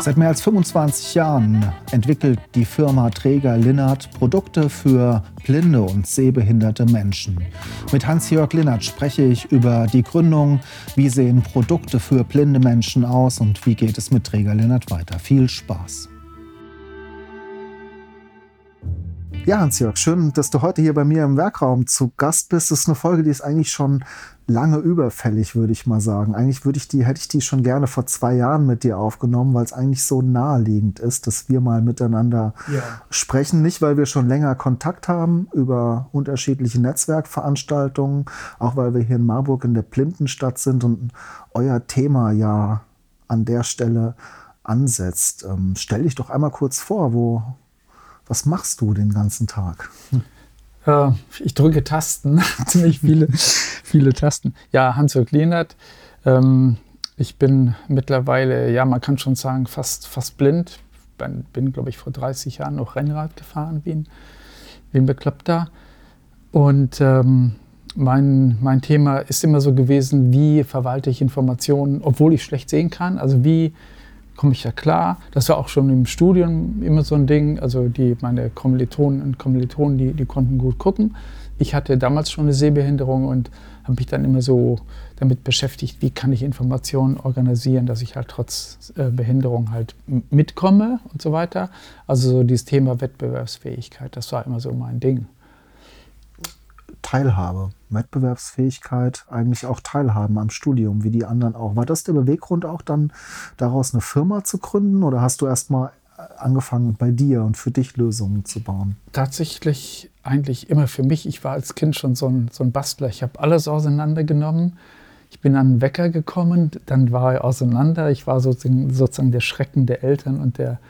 Seit mehr als 25 Jahren entwickelt die Firma Träger Linnert Produkte für blinde und sehbehinderte Menschen. Mit Hans-Jörg Linnert spreche ich über die Gründung, wie sehen Produkte für blinde Menschen aus und wie geht es mit Träger Linnert weiter. Viel Spaß! Ja, Hans-Jörg, schön, dass du heute hier bei mir im Werkraum zu Gast bist. Das ist eine Folge, die ist eigentlich schon lange überfällig, würde ich mal sagen. Eigentlich würde ich die, hätte ich die schon gerne vor zwei Jahren mit dir aufgenommen, weil es eigentlich so naheliegend ist, dass wir mal miteinander ja. sprechen. Nicht, weil wir schon länger Kontakt haben über unterschiedliche Netzwerkveranstaltungen, auch weil wir hier in Marburg in der Blindenstadt sind und euer Thema ja an der Stelle ansetzt. Ähm, stell dich doch einmal kurz vor, wo, was machst du den ganzen Tag? Äh, ich drücke Tasten, ziemlich viele, viele Tasten. Ja, Hans-Jörg Lehnert. Ähm, ich bin mittlerweile, ja, man kann schon sagen, fast, fast blind. Bin, bin glaube ich, vor 30 Jahren noch Rennrad gefahren, wie ein, wie ein Bekloppter. Und ähm, mein, mein Thema ist immer so gewesen, wie verwalte ich Informationen, obwohl ich schlecht sehen kann. Also wie komme ich ja klar. Das war auch schon im Studium immer so ein Ding. Also die, meine Kommilitonen und Kommilitonen, die, die konnten gut gucken. Ich hatte damals schon eine Sehbehinderung und habe mich dann immer so damit beschäftigt, wie kann ich Informationen organisieren, dass ich halt trotz äh, Behinderung halt mitkomme und so weiter. Also so dieses Thema Wettbewerbsfähigkeit, das war immer so mein Ding. Teilhabe, Wettbewerbsfähigkeit, eigentlich auch Teilhaben am Studium, wie die anderen auch. War das der Beweggrund auch dann daraus eine Firma zu gründen oder hast du erst mal angefangen bei dir und für dich Lösungen zu bauen? Tatsächlich eigentlich immer für mich. Ich war als Kind schon so ein, so ein Bastler. Ich habe alles auseinandergenommen. Ich bin an den Wecker gekommen, dann war er auseinander. Ich war sozusagen, sozusagen der Schrecken der Eltern und der,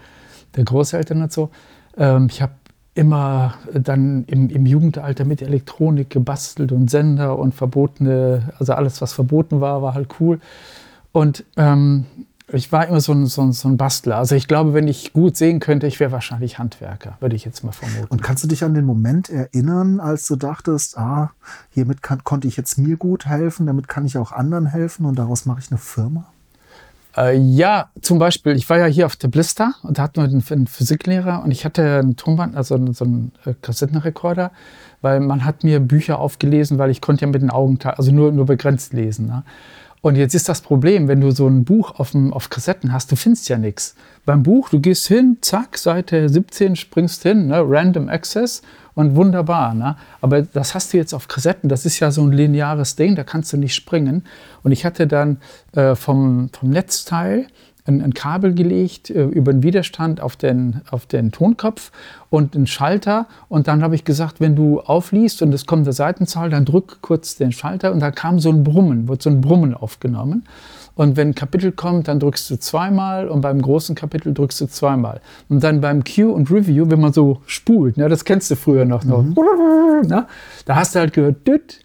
der Großeltern und so. Ähm, ich habe immer dann im, im, Jugendalter mit Elektronik gebastelt und Sender und verbotene, also alles, was verboten war, war halt cool. Und ähm, ich war immer so ein, so, ein, so ein, Bastler. Also ich glaube, wenn ich gut sehen könnte, ich wäre wahrscheinlich Handwerker, würde ich jetzt mal vermuten. Und kannst du dich an den Moment erinnern, als du dachtest, ah, hiermit kann, konnte ich jetzt mir gut helfen, damit kann ich auch anderen helfen und daraus mache ich eine Firma? Äh, ja, zum Beispiel, ich war ja hier auf der Blister und da hatten wir einen, Physiklehrer und ich hatte einen Tonband, also so einen äh, Kassettenrekorder, weil man hat mir Bücher aufgelesen, weil ich konnte ja mit den Augen, also nur, nur begrenzt lesen. Ne? Und jetzt ist das Problem, wenn du so ein Buch auf, dem, auf Kassetten hast, du findest ja nichts. Beim Buch, du gehst hin, zack, Seite 17, springst hin, ne, Random Access und wunderbar. Ne? Aber das hast du jetzt auf Kassetten, das ist ja so ein lineares Ding, da kannst du nicht springen. Und ich hatte dann äh, vom, vom Netzteil ein, ein Kabel gelegt äh, über den Widerstand auf den, auf den Tonkopf und einen Schalter. Und dann habe ich gesagt, wenn du aufliest und es kommt der Seitenzahl, dann drück kurz den Schalter und da kam so ein Brummen, wird so ein Brummen aufgenommen. Und wenn ein Kapitel kommt, dann drückst du zweimal und beim großen Kapitel drückst du zweimal. Und dann beim Q und Review, wenn man so spult, ne, das kennst du früher noch, noch mhm. ne, da hast du halt gehört, düt,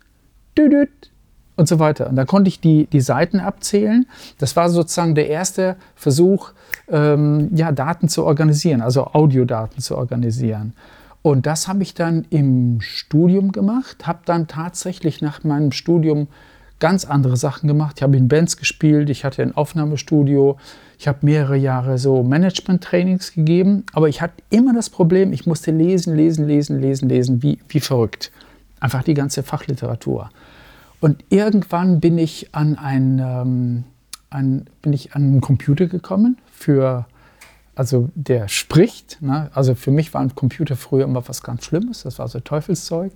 düt, düt, und so weiter. Und da konnte ich die, die Seiten abzählen. Das war sozusagen der erste Versuch, ähm, ja, Daten zu organisieren, also Audiodaten zu organisieren. Und das habe ich dann im Studium gemacht, habe dann tatsächlich nach meinem Studium ganz andere Sachen gemacht. Ich habe in Bands gespielt, ich hatte ein Aufnahmestudio, ich habe mehrere Jahre so Management-Trainings gegeben, aber ich hatte immer das Problem, ich musste lesen, lesen, lesen, lesen, lesen, wie, wie verrückt. Einfach die ganze Fachliteratur. Und irgendwann bin ich an, ein, ähm, an, bin ich an einen Computer gekommen, für, also der spricht. Ne? Also für mich war ein Computer früher immer was ganz Schlimmes. Das war so Teufelszeug.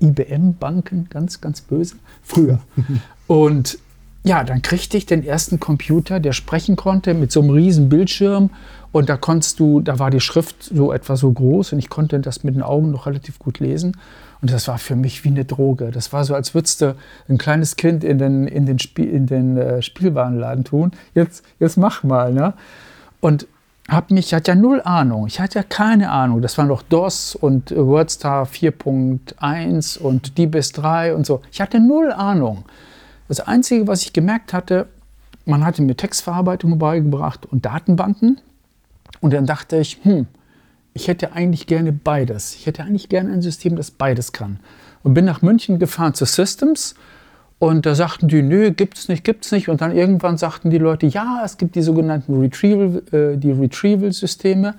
IBM-Banken, ganz, ganz böse. Früher. Und ja, dann kriegte ich den ersten Computer, der sprechen konnte, mit so einem riesen Bildschirm. Und da konntest du, da war die Schrift so etwa so groß und ich konnte das mit den Augen noch relativ gut lesen. Und das war für mich wie eine Droge. Das war so, als würdest du ein kleines Kind in den, in den, Spiel, in den äh, Spielwarenladen tun. Jetzt, jetzt mach mal. Ne? Und hab mich, ich hatte ja null Ahnung. Ich hatte ja keine Ahnung. Das war noch DOS und WordStar 4.1 und DBIS 3 und so. Ich hatte null Ahnung. Das Einzige, was ich gemerkt hatte, man hatte mir Textverarbeitung beigebracht und Datenbanken. Und dann dachte ich, hm, ich hätte eigentlich gerne beides. Ich hätte eigentlich gerne ein System, das beides kann. Und bin nach München gefahren zu Systems und da sagten die, nö, gibt's nicht, gibt's nicht. Und dann irgendwann sagten die Leute, ja, es gibt die sogenannten Retrieval, äh, die Retrieval-Systeme.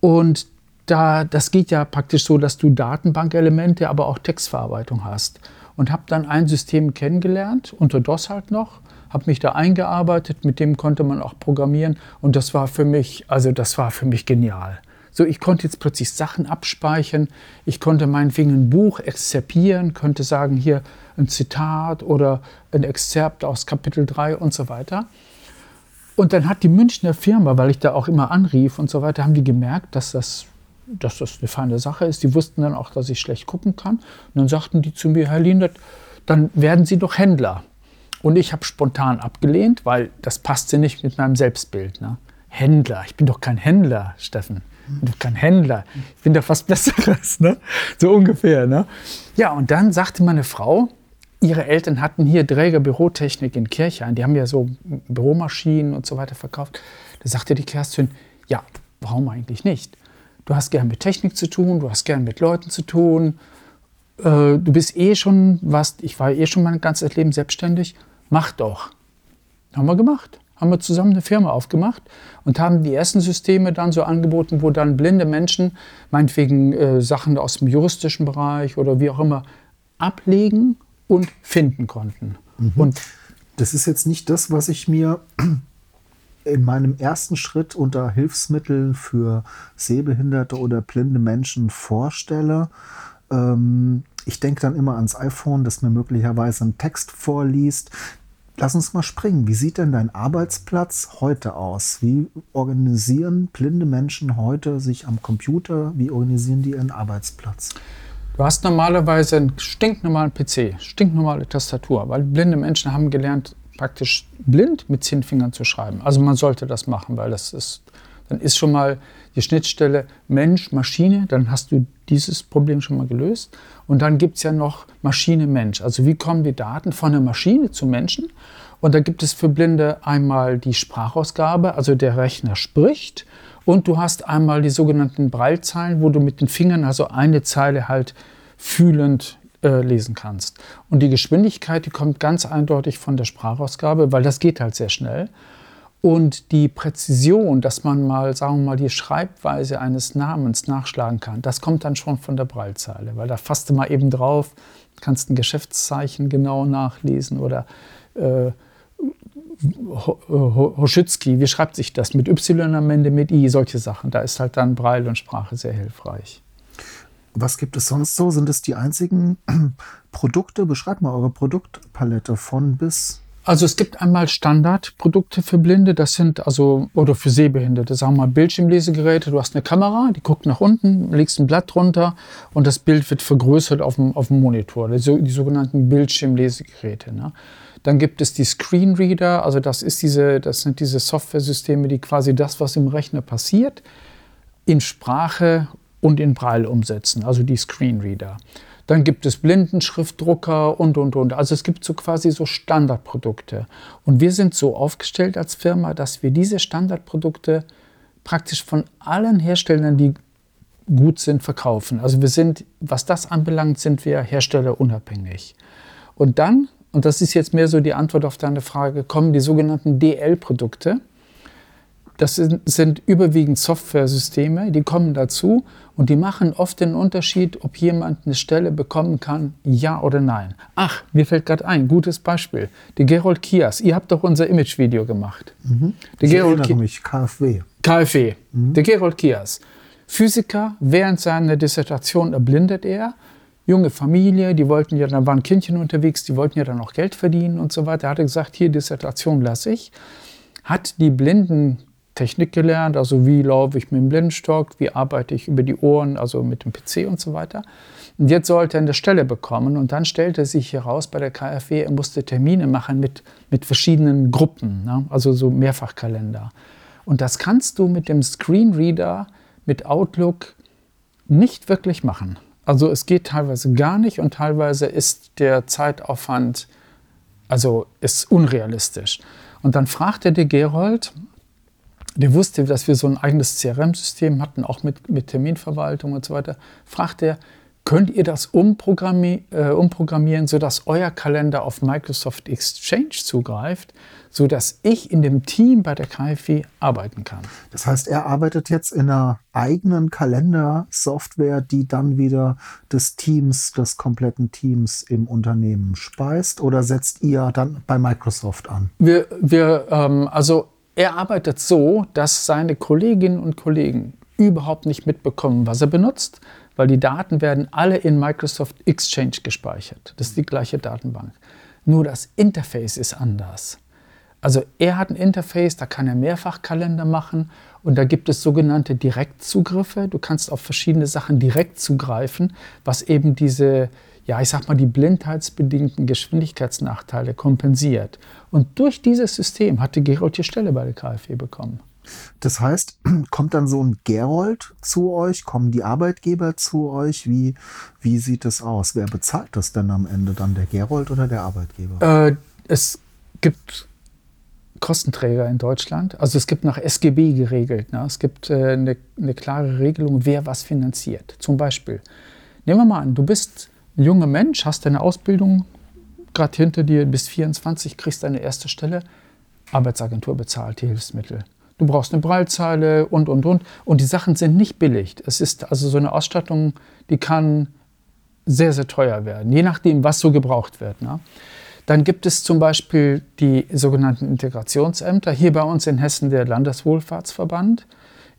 Und da, das geht ja praktisch so, dass du Datenbankelemente, aber auch Textverarbeitung hast. Und habe dann ein System kennengelernt, unter DOS halt noch, habe mich da eingearbeitet, mit dem konnte man auch programmieren. Und das war für mich, also das war für mich genial. So, ich konnte jetzt plötzlich Sachen abspeichern. Ich konnte meinetwegen ein Buch exzerpieren, könnte sagen, hier ein Zitat oder ein Exzerpt aus Kapitel 3 und so weiter. Und dann hat die Münchner Firma, weil ich da auch immer anrief und so weiter, haben die gemerkt, dass das, dass das eine feine Sache ist. Die wussten dann auch, dass ich schlecht gucken kann. Und dann sagten die zu mir, Herr Liendert, dann werden Sie doch Händler. Und ich habe spontan abgelehnt, weil das passte nicht mit meinem Selbstbild. Ne? Händler, ich bin doch kein Händler, Steffen. Ich bin kein Händler. Ich bin doch was Besseres, ne? So ungefähr, ne? Ja, und dann sagte meine Frau, ihre Eltern hatten hier Träger Bürotechnik in Kirchhain. Die haben ja so Büromaschinen und so weiter verkauft. Da sagte die Kerstin, ja, warum eigentlich nicht? Du hast gern mit Technik zu tun, du hast gern mit Leuten zu tun. Äh, du bist eh schon was, ich war eh schon mein ganzes Leben selbstständig. Mach doch. Haben wir gemacht haben wir zusammen eine Firma aufgemacht und haben die ersten Systeme dann so angeboten, wo dann blinde Menschen, meinetwegen äh, Sachen aus dem juristischen Bereich oder wie auch immer, ablegen und finden konnten. Mhm. Und das ist jetzt nicht das, was ich mir in meinem ersten Schritt unter Hilfsmitteln für sehbehinderte oder blinde Menschen vorstelle. Ähm, ich denke dann immer ans iPhone, das mir möglicherweise einen Text vorliest. Lass uns mal springen. Wie sieht denn dein Arbeitsplatz heute aus? Wie organisieren blinde Menschen heute sich am Computer? Wie organisieren die ihren Arbeitsplatz? Du hast normalerweise einen stinknormalen PC, stinknormale Tastatur, weil blinde Menschen haben gelernt, praktisch blind mit zehn Fingern zu schreiben. Also man sollte das machen, weil das ist, dann ist schon mal die Schnittstelle Mensch, Maschine, dann hast du dieses Problem schon mal gelöst. Und dann gibt es ja noch Maschine, Mensch. Also wie kommen die Daten von der Maschine zu Menschen? Und da gibt es für Blinde einmal die Sprachausgabe, also der Rechner spricht und du hast einmal die sogenannten Breilzeilen, wo du mit den Fingern also eine Zeile halt fühlend äh, lesen kannst. Und die Geschwindigkeit, die kommt ganz eindeutig von der Sprachausgabe, weil das geht halt sehr schnell. Und die Präzision, dass man mal, sagen wir mal, die Schreibweise eines Namens nachschlagen kann, das kommt dann schon von der Breilzeile, weil da fasst du mal eben drauf, kannst ein Geschäftszeichen genau nachlesen oder äh, Hoschützky, wie schreibt sich das? Mit Y am Ende, mit I, solche Sachen. Da ist halt dann Braille und Sprache sehr hilfreich. Was gibt es sonst so? Sind es die einzigen Produkte? Beschreibt mal eure Produktpalette von bis. Also es gibt einmal Standardprodukte für Blinde, das sind also, oder für Sehbehinderte, sagen wir mal Bildschirmlesegeräte. Du hast eine Kamera, die guckt nach unten, legst ein Blatt drunter und das Bild wird vergrößert auf dem, auf dem Monitor, die, die sogenannten Bildschirmlesegeräte. Ne? Dann gibt es die Screenreader, also das, ist diese, das sind diese Software-Systeme, die quasi das, was im Rechner passiert, in Sprache und in Braille umsetzen, also die Screenreader. Dann gibt es Blindenschriftdrucker und, und, und. Also es gibt so quasi so Standardprodukte. Und wir sind so aufgestellt als Firma, dass wir diese Standardprodukte praktisch von allen Herstellern, die gut sind, verkaufen. Also wir sind, was das anbelangt, sind wir herstellerunabhängig. Und dann und das ist jetzt mehr so die Antwort auf deine Frage, kommen die sogenannten DL-Produkte. Das sind, sind, überwiegend Software-Systeme, die kommen dazu und die machen oft den Unterschied, ob jemand eine Stelle bekommen kann, ja oder nein. Ach, mir fällt gerade ein, gutes Beispiel. Der Gerold Kias, ihr habt doch unser Image-Video gemacht. Mhm. Der ich Gerold erinnere mich, KfW. KfW, mhm. der Gerold Kias. Physiker, während seiner Dissertation erblindet er junge Familie, die wollten ja, dann waren Kindchen unterwegs, die wollten ja dann auch Geld verdienen und so weiter. Er hatte gesagt, hier Dissertation lasse ich. Hat die Blindentechnik gelernt, also wie laufe ich mit dem Blindenstock, wie arbeite ich über die Ohren, also mit dem PC und so weiter. Und jetzt sollte er eine Stelle bekommen und dann stellte sich heraus bei der KfW, er musste Termine machen mit, mit verschiedenen Gruppen, ne? also so Mehrfachkalender. Und das kannst du mit dem Screenreader, mit Outlook nicht wirklich machen. Also es geht teilweise gar nicht und teilweise ist der Zeitaufwand, also ist unrealistisch. Und dann fragte der Gerold, der wusste, dass wir so ein eigenes CRM-System hatten, auch mit, mit Terminverwaltung und so weiter, fragte er, könnt ihr das umprogrammi äh, umprogrammieren, sodass euer Kalender auf Microsoft Exchange zugreift, sodass ich in dem Team bei der KfW arbeiten kann. Das heißt, er arbeitet jetzt in einer eigenen Kalendersoftware, die dann wieder des Teams, des kompletten Teams im Unternehmen speist oder setzt ihr dann bei Microsoft an? Wir, wir ähm, also er arbeitet so, dass seine Kolleginnen und Kollegen überhaupt nicht mitbekommen, was er benutzt, weil die Daten werden alle in Microsoft Exchange gespeichert. Das ist die gleiche Datenbank. Nur das Interface ist anders. Also er hat ein Interface, da kann er Mehrfachkalender machen und da gibt es sogenannte Direktzugriffe. Du kannst auf verschiedene Sachen direkt zugreifen, was eben diese, ja, ich sag mal, die blindheitsbedingten Geschwindigkeitsnachteile kompensiert. Und durch dieses System hatte Gerold die Stelle bei der KfW bekommen. Das heißt, kommt dann so ein Gerold zu euch? Kommen die Arbeitgeber zu euch? Wie, wie sieht das aus? Wer bezahlt das denn am Ende dann, der Gerold oder der Arbeitgeber? Äh, es gibt Kostenträger in Deutschland. Also es gibt nach SGB geregelt. Ne? Es gibt äh, eine, eine klare Regelung, wer was finanziert. Zum Beispiel, nehmen wir mal an, du bist junger Mensch, hast deine Ausbildung gerade hinter dir, bist 24, kriegst deine erste Stelle, Arbeitsagentur bezahlt die Hilfsmittel. Du brauchst eine Breitzeile und, und, und. Und die Sachen sind nicht billig. Es ist also so eine Ausstattung, die kann sehr, sehr teuer werden, je nachdem, was so gebraucht wird. Ne? Dann gibt es zum Beispiel die sogenannten Integrationsämter. Hier bei uns in Hessen der Landeswohlfahrtsverband,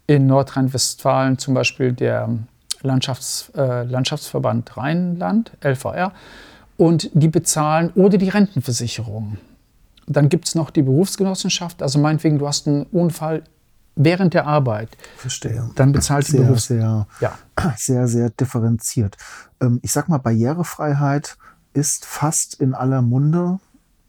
in Nordrhein-Westfalen zum Beispiel der Landschafts-, äh, Landschaftsverband Rheinland, LVR. Und die bezahlen oder die Rentenversicherung. Dann gibt es noch die Berufsgenossenschaft. Also meinetwegen, du hast einen Unfall während der Arbeit. Verstehe. Dann bezahlt die sehr, Berufs sehr, Ja. sehr, sehr differenziert. Ähm, ich sag mal, Barrierefreiheit ist fast in aller Munde.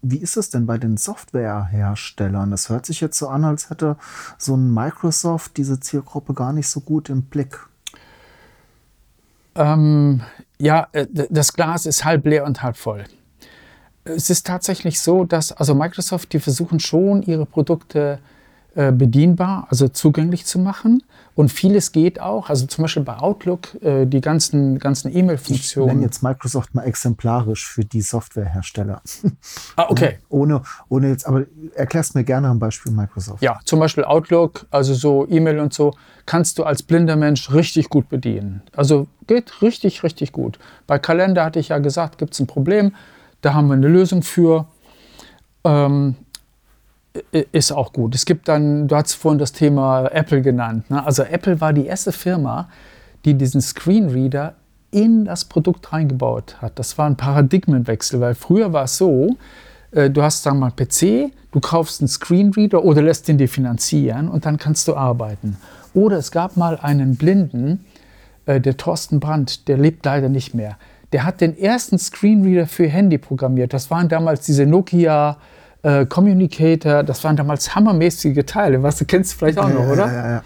Wie ist es denn bei den Softwareherstellern? Es hört sich jetzt so an, als hätte so ein Microsoft diese Zielgruppe gar nicht so gut im Blick. Ähm, ja, äh, das Glas ist halb leer und halb voll. Es ist tatsächlich so, dass also Microsoft, die versuchen schon, ihre Produkte äh, bedienbar, also zugänglich zu machen. Und vieles geht auch. Also zum Beispiel bei Outlook, äh, die ganzen, ganzen Ich nenne E-Mail-Funktionen. jetzt Microsoft mal exemplarisch für die Softwarehersteller. Ah, okay. Ohne, ohne jetzt, aber erklärst mir gerne am Beispiel Microsoft. Ja, zum Beispiel Outlook, also so E-Mail und so, kannst du als blinder Mensch richtig gut bedienen. Also geht richtig, richtig gut. Bei Kalender hatte ich ja gesagt, gibt es ein Problem. Da haben wir eine Lösung für. Ähm, ist auch gut. Es gibt dann, du hast vorhin das Thema Apple genannt. Ne? Also Apple war die erste Firma, die diesen Screenreader in das Produkt reingebaut hat. Das war ein Paradigmenwechsel, weil früher war es so, äh, du hast sagen wir mal PC, du kaufst einen Screenreader oder lässt ihn dir finanzieren und dann kannst du arbeiten. Oder es gab mal einen Blinden, äh, der Thorsten Brandt, der lebt leider nicht mehr. Der hat den ersten Screenreader für Handy programmiert. Das waren damals diese Nokia äh, Communicator, das waren damals hammermäßige Teile. Was du kennst vielleicht auch noch, Ja, oder? Ja, ja, ja.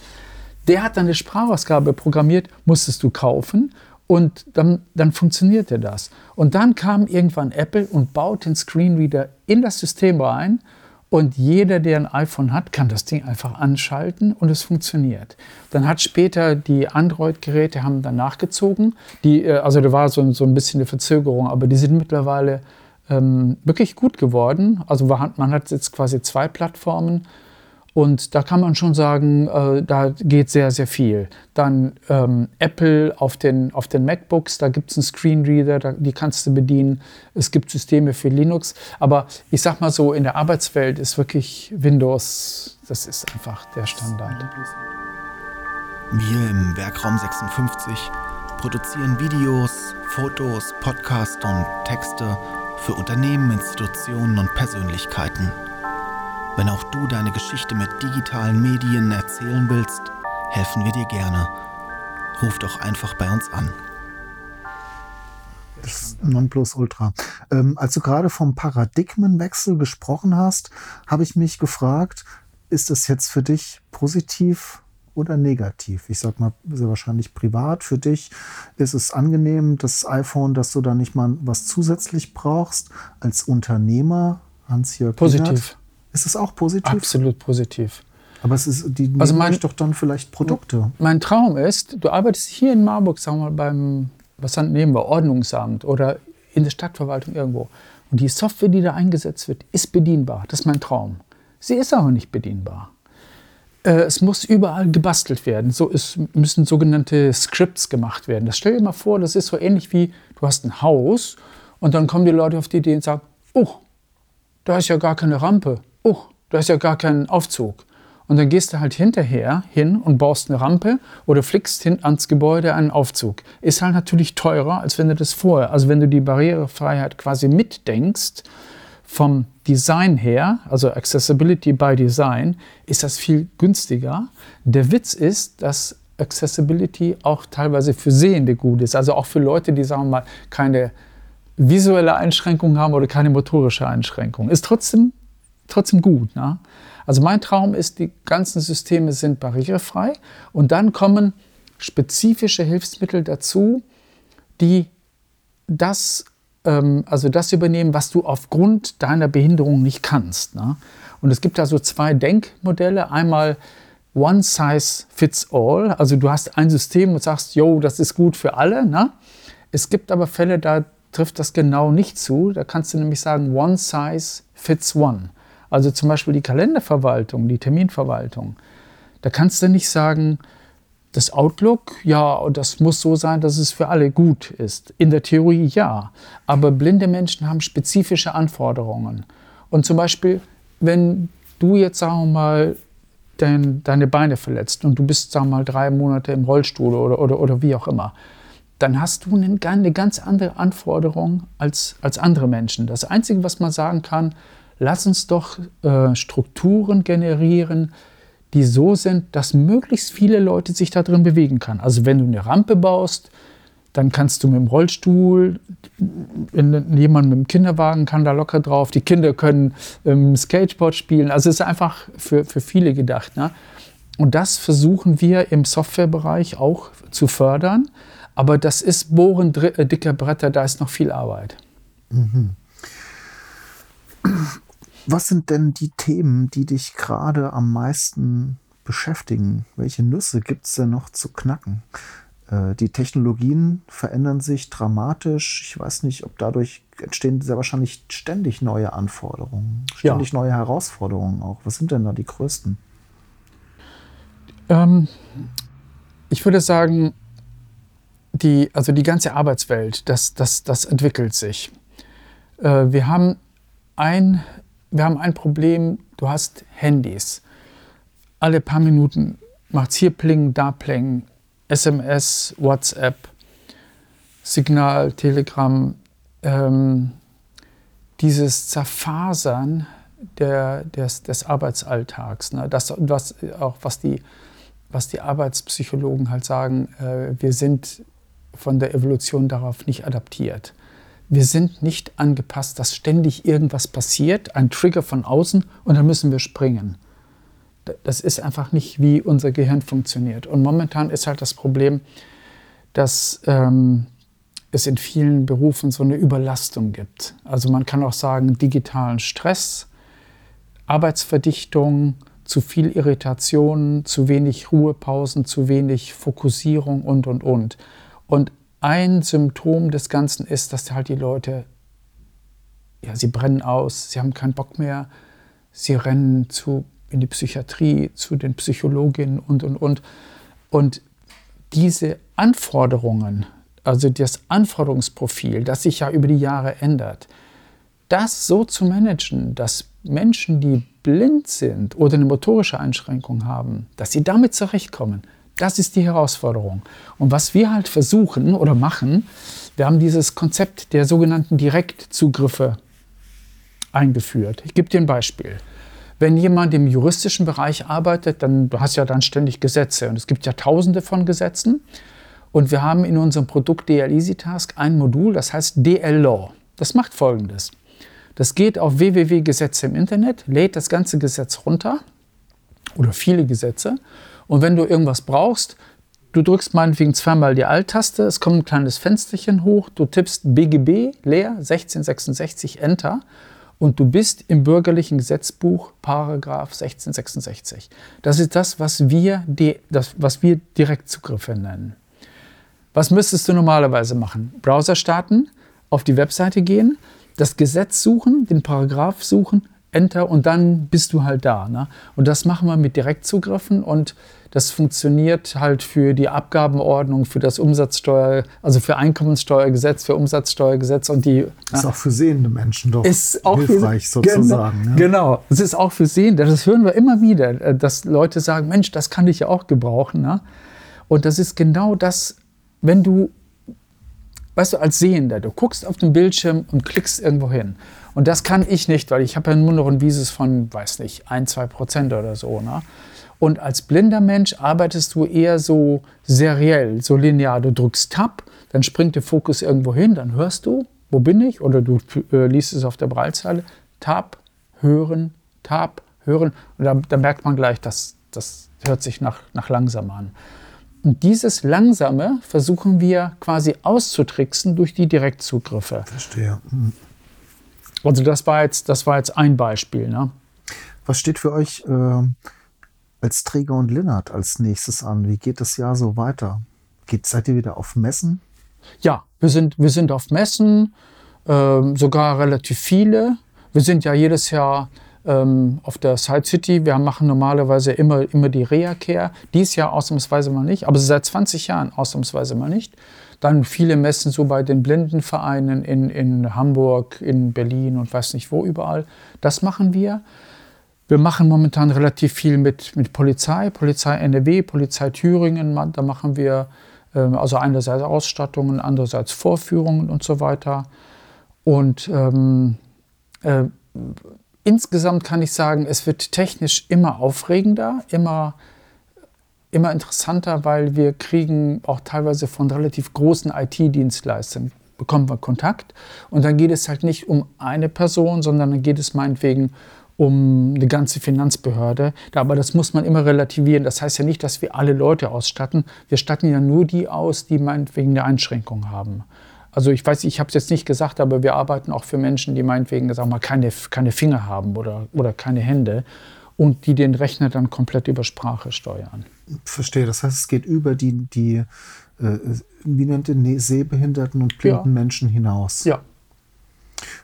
Der hat dann eine Sprachausgabe programmiert, musstest du kaufen und dann, dann funktionierte das. Und dann kam irgendwann Apple und baut den Screenreader in das System rein und jeder, der ein iPhone hat, kann das Ding einfach anschalten und es funktioniert. Dann hat später die Android-Geräte haben dann nachgezogen. Die, äh, also da war so, so ein bisschen eine Verzögerung, aber die sind mittlerweile ähm, wirklich gut geworden. Also man hat, jetzt quasi zwei Plattformen und da kann man schon sagen, äh, da geht sehr, sehr viel. Dann ähm, Apple auf den, auf den MacBooks, da gibt es einen Screenreader, da, die kannst du bedienen. Es gibt Systeme für Linux. Aber ich sag mal so, in der Arbeitswelt ist wirklich Windows, das ist einfach der Standard. Wir im Werkraum 56 produzieren Videos, Fotos, Podcasts und Texte für Unternehmen, Institutionen und Persönlichkeiten. Wenn auch du deine Geschichte mit digitalen Medien erzählen willst, helfen wir dir gerne. Ruf doch einfach bei uns an. Das Nonplusultra. Ähm, als du gerade vom Paradigmenwechsel gesprochen hast, habe ich mich gefragt, ist es jetzt für dich positiv oder negativ? Ich sag mal, sehr wahrscheinlich privat. Für dich ist es angenehm, das iPhone, dass du da nicht mal was zusätzlich brauchst. Als Unternehmer, Hans-Jörg Positiv. Wienert, ist es auch positiv? Absolut positiv. Aber es ist, die Also mein- doch dann vielleicht Produkte. Mein Traum ist, du arbeitest hier in Marburg, sagen wir mal, beim, was dann nehmen wir, Ordnungsamt oder in der Stadtverwaltung irgendwo. Und die Software, die da eingesetzt wird, ist bedienbar. Das ist mein Traum. Sie ist aber nicht bedienbar. Äh, es muss überall gebastelt werden. So ist, müssen sogenannte Scripts gemacht werden. Das stell dir mal vor, das ist so ähnlich wie, du hast ein Haus und dann kommen die Leute auf die Idee und sagen, oh, da ist ja gar keine Rampe. Oh, da ist ja gar kein Aufzug. Und dann gehst du halt hinterher hin und baust eine Rampe oder flickst hin ans Gebäude einen Aufzug. Ist halt natürlich teurer, als wenn du das vorher, also wenn du die Barrierefreiheit quasi mitdenkst, vom Design her, also Accessibility by Design, ist das viel günstiger. Der Witz ist, dass Accessibility auch teilweise für Sehende gut ist. Also auch für Leute, die, sagen wir mal, keine visuelle Einschränkung haben oder keine motorische Einschränkung. Ist trotzdem, trotzdem gut. Ne? Also mein Traum ist, die ganzen Systeme sind barrierefrei und dann kommen spezifische Hilfsmittel dazu, die das, ähm, also das übernehmen, was du aufgrund deiner Behinderung nicht kannst. Ne? Und es gibt da so zwei Denkmodelle. Einmal One Size Fits All. Also du hast ein System und sagst, yo, das ist gut für alle. Ne? Es gibt aber Fälle, da trifft das genau nicht zu. Da kannst du nämlich sagen, One Size Fits One. Also zum Beispiel die Kalenderverwaltung, die Terminverwaltung. Da kannst du nicht sagen, das Outlook, ja, das muss so sein, dass es für alle gut ist. In der Theorie ja. Aber blinde Menschen haben spezifische Anforderungen. Und zum Beispiel, wenn du jetzt, sagen wir mal, dein, deine Beine verletzt und du bist, sagen wir mal, drei Monate im Rollstuhl oder, oder, oder wie auch immer, dann hast du eine, eine ganz andere Anforderung als, als andere Menschen. Das Einzige, was man sagen kann, lass uns doch äh, Strukturen generieren, die so sind, dass möglichst viele Leute sich da drin bewegen können. Also wenn du eine Rampe baust, dann kannst du mit dem Rollstuhl, jemand mit dem Kinderwagen kann da locker drauf, die Kinder können ähm, Skateboard spielen. Also es ist einfach für, für viele gedacht. Ne? Und das versuchen wir im Softwarebereich auch zu fördern. Aber das ist Bohren äh, dicker Bretter, da ist noch viel Arbeit. Was sind denn die Themen, die dich gerade am meisten beschäftigen? Welche Nüsse gibt es denn noch zu knacken? Äh, Die Technologien verändern sich dramatisch. Ich weiß nicht, ob dadurch entstehen sehr wahrscheinlich ständig neue Anforderungen, ständig neue Herausforderungen auch. Was sind denn da die größten? Ähm, ich würde sagen, die, also die ganze Arbeitswelt, das, das, das entwickelt sich. Äh, wir, haben ein, wir haben ein Problem, du hast Handys. Alle paar Minuten macht es hier Pling, da Pling, SMS, WhatsApp, Signal, Telegram. Ähm, dieses Zerfasern der, des, des Arbeitsalltags, ne? das, was, auch was die, was die Arbeitspsychologen halt sagen, äh, wir sind von der Evolution darauf nicht adaptiert. Wir sind nicht angepasst, dass ständig irgendwas passiert, ein Trigger von außen und dann müssen wir springen. Das ist einfach nicht, wie unser Gehirn funktioniert. Und momentan ist halt das Problem, dass ähm, es in vielen Berufen so eine Überlastung gibt. Also man kann auch sagen, digitalen Stress, Arbeitsverdichtung, zu viel Irritation, zu wenig Ruhepausen, zu wenig Fokussierung und, und, und. Und ein Symptom des Ganzen ist, dass halt die Leute, ja, sie brennen aus, sie haben keinen Bock mehr, sie rennen zu, in die Psychiatrie, zu den Psychologinnen und, und, und. Und diese Anforderungen, also das Anforderungsprofil, das sich ja über die Jahre ändert, das so zu managen, dass Menschen, die blind sind oder eine motorische Einschränkung haben, dass sie damit zurechtkommen, das ist die Herausforderung. Und was wir halt versuchen oder machen, wir haben dieses Konzept der sogenannten Direktzugriffe eingeführt. Ich gebe dir ein Beispiel. Wenn jemand im juristischen Bereich arbeitet, dann du hast ja dann ständig Gesetze und es gibt ja tausende von Gesetzen. Und wir haben in unserem Produkt DL Easy Task ein Modul, das heißt DL Law. Das macht folgendes. Das geht auf www.gesetze im Internet, lädt das ganze Gesetz runter oder viele Gesetze. Und wenn du irgendwas brauchst, du drückst meinetwegen zweimal die Alt-Taste, es kommt ein kleines Fensterchen hoch, du tippst BGB leer 1666 Enter und du bist im bürgerlichen Gesetzbuch Paragraph 1666. Das ist das, was wir, das, was wir Direktzugriffe nennen. Was müsstest du normalerweise machen? Browser starten, auf die Webseite gehen, das Gesetz suchen, den Paragraph suchen, Enter und dann bist du halt da. Ne? Und das machen wir mit Direktzugriffen und das funktioniert halt für die Abgabenordnung, für das Umsatzsteuer, also für Einkommenssteuergesetz, für Umsatzsteuergesetz und die. Das ist auch für sehende Menschen doch ist auch hilfreich für, sozusagen. Genau, ja. genau, es ist auch für Sehende. Das hören wir immer wieder, äh, dass Leute sagen, Mensch, das kann ich ja auch gebrauchen. Ne? Und das ist genau das, wenn du, weißt du, als Sehender, du guckst auf den Bildschirm und klickst irgendwo hin. Und das kann ich nicht, weil ich habe ja nur noch ein Visus von, weiß nicht, ein, zwei Prozent oder so. Ne? Und als blinder Mensch arbeitest du eher so seriell, so linear. Du drückst Tab, dann springt der Fokus irgendwo hin, dann hörst du, wo bin ich? Oder du äh, liest es auf der Breitzeile. Tab, hören, Tab, hören. Und da, da merkt man gleich, dass das hört sich nach, nach langsam an. Und dieses Langsame versuchen wir quasi auszutricksen durch die Direktzugriffe. Verstehe. Hm. Also das war jetzt, das war jetzt ein Beispiel. Ne? Was steht für euch äh, als Träger und Linnert als nächstes an? Wie geht das Jahr so weiter? Geht, seid ihr wieder auf Messen? Ja, wir sind, wir sind auf Messen, äh, sogar relativ viele. Wir sind ja jedes Jahr ähm, auf der Side City. Wir machen normalerweise immer, immer die Reha-Care. Dies Jahr ausnahmsweise mal nicht, aber seit 20 Jahren ausnahmsweise mal nicht. Dann viele Messen so bei den Blindenvereinen in, in Hamburg, in Berlin und weiß nicht wo überall. Das machen wir. Wir machen momentan relativ viel mit, mit Polizei, Polizei NRW, Polizei Thüringen. Da machen wir ähm, also einerseits Ausstattungen, andererseits Vorführungen und so weiter. Und ähm, äh, insgesamt kann ich sagen, es wird technisch immer aufregender, immer immer interessanter, weil wir kriegen auch teilweise von relativ großen IT-Dienstleistern bekommen wir Kontakt und dann geht es halt nicht um eine Person, sondern dann geht es meinetwegen um eine ganze Finanzbehörde. Aber das muss man immer relativieren. Das heißt ja nicht, dass wir alle Leute ausstatten. Wir statten ja nur die aus, die meinetwegen eine Einschränkung haben. Also ich weiß, ich habe es jetzt nicht gesagt, aber wir arbeiten auch für Menschen, die meinetwegen sagen wir mal, keine, keine Finger haben oder, oder keine Hände und die den Rechner dann komplett über Sprache steuern. Verstehe, das heißt, es geht über die, die äh, wie nennt ihr, sehbehinderten und blinden ja. Menschen hinaus. Ja.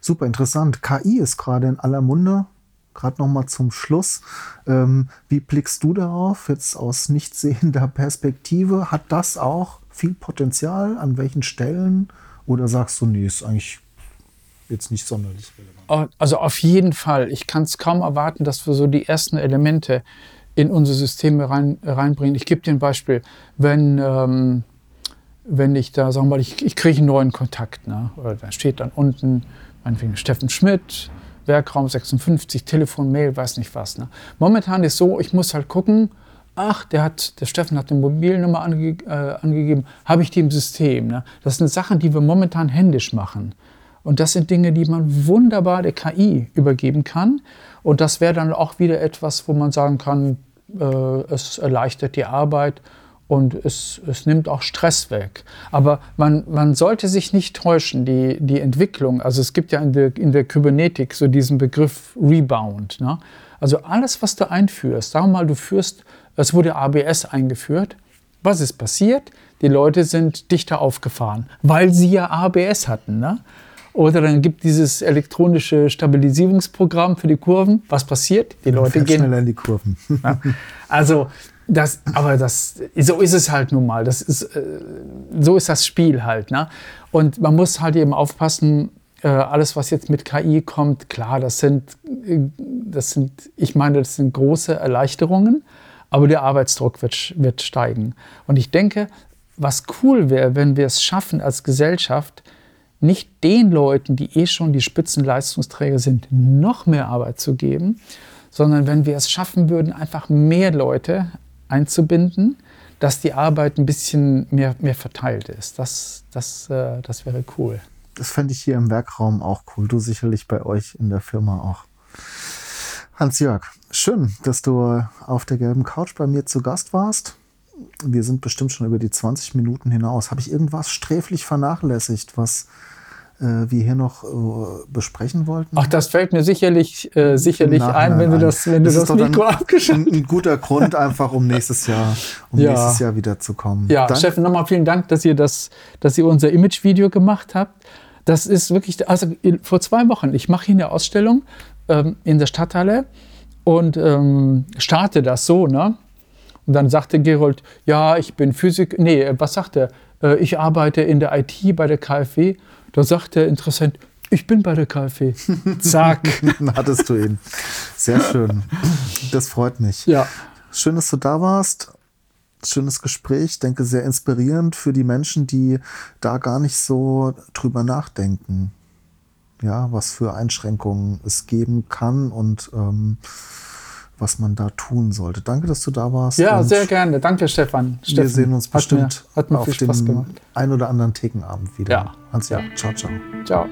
Super interessant. KI ist gerade in aller Munde. Gerade noch mal zum Schluss. Ähm, wie blickst du darauf, jetzt aus nicht sehender Perspektive? Hat das auch viel Potenzial? An welchen Stellen? Oder sagst du, nee, ist eigentlich jetzt nicht sonderlich relevant. Also auf jeden Fall. Ich kann es kaum erwarten, dass wir so die ersten Elemente in unsere Systeme rein, reinbringen. Ich gebe dir ein Beispiel. Wenn, ähm, wenn ich da, sagen wir mal, ich, ich kriege einen neuen Kontakt, ne? oder da steht dann unten, meinetwegen Steffen Schmidt, Werkraum 56, Telefon, Mail, weiß nicht was. Ne? Momentan ist so, ich muss halt gucken, ach, der hat, der Steffen hat eine Mobilnummer ange, äh, angegeben, habe ich die im System. Ne? Das sind Sachen, die wir momentan händisch machen. Und das sind Dinge, die man wunderbar der KI übergeben kann. Und das wäre dann auch wieder etwas, wo man sagen kann, äh, es erleichtert die Arbeit und es, es nimmt auch Stress weg. Aber man, man sollte sich nicht täuschen, die, die Entwicklung, also es gibt ja in der, in der Kybernetik so diesen Begriff Rebound. Ne? Also alles, was du einführst, sagen wir mal, du führst, es wurde ABS eingeführt, was ist passiert? Die Leute sind dichter aufgefahren, weil sie ja ABS hatten. Ne? Oder dann gibt dieses elektronische Stabilisierungsprogramm für die Kurven. Was passiert? Die Leute gehen schneller in die Kurven. Also das, aber das, so ist es halt nun mal. Das ist, äh, so ist das Spiel halt. Ne? Und man muss halt eben aufpassen, äh, alles, was jetzt mit KI kommt, klar, das sind, äh, das sind, ich meine, das sind große Erleichterungen, aber der Arbeitsdruck wird, wird steigen. Und ich denke, was cool wäre, wenn wir es schaffen, als Gesellschaft nicht den Leuten, die eh schon die Spitzenleistungsträger sind, noch mehr Arbeit zu geben, sondern wenn wir es schaffen würden, einfach mehr Leute einzubinden, dass die Arbeit ein bisschen mehr, mehr verteilt ist. Das, das, äh, das wäre cool. Das fände ich hier im Werkraum auch cool. Du sicherlich bei euch in der Firma auch. Hans-Jörg, schön, dass du auf der gelben Couch bei mir zu Gast warst. Wir sind bestimmt schon über die 20 Minuten hinaus. Habe ich irgendwas sträflich vernachlässigt, was wir hier noch äh, besprechen wollten? Ach, das fällt mir sicherlich, äh, sicherlich ein, wenn du das, wenn du das, das Mikro abgeschaltet hast. Ein, guter Grund einfach, um nächstes Jahr, um ja. nächstes Jahr wieder zu kommen. Ja, Dank. Steffen, nochmal vielen Dank, dass ihr das, dass ihr unser Image-Video gemacht habt. Das ist wirklich, also vor zwei Wochen, ich mache hier eine Ausstellung ähm, in der Stadthalle und ähm, starte das so, ne? Und dann sagte Gerold, ja, ich bin Physik, nee, was sagt er? Äh, ich arbeite in der IT bei der KfW. Da sagt der Interessent, ich bin bei der KfW. Zack. Hattest du ihn. Sehr schön. Das freut mich. Ja. Schön, dass du da warst. Schönes Gespräch, ich denke sehr inspirierend für die Menschen, die da gar nicht so drüber nachdenken ja, was für Einschränkungen es geben kann und ähm, was man da tun sollte. Danke, dass du da warst. Ja, sehr gerne. Danke, Stefan. Wir Steffen. sehen uns bestimmt hat mir, hat mir auf dem ein oder anderen Thekenabend wieder. Ja. Hans, ja. Ciao, ciao. Ciao.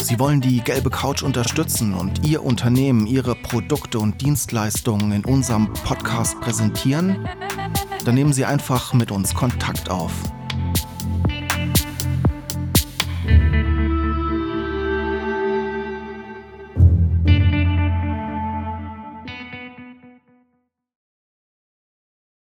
Sie wollen die gelbe Couch unterstützen und Ihr Unternehmen, Ihre Produkte und Dienstleistungen in unserem Podcast präsentieren? Dann nehmen Sie einfach mit uns Kontakt auf.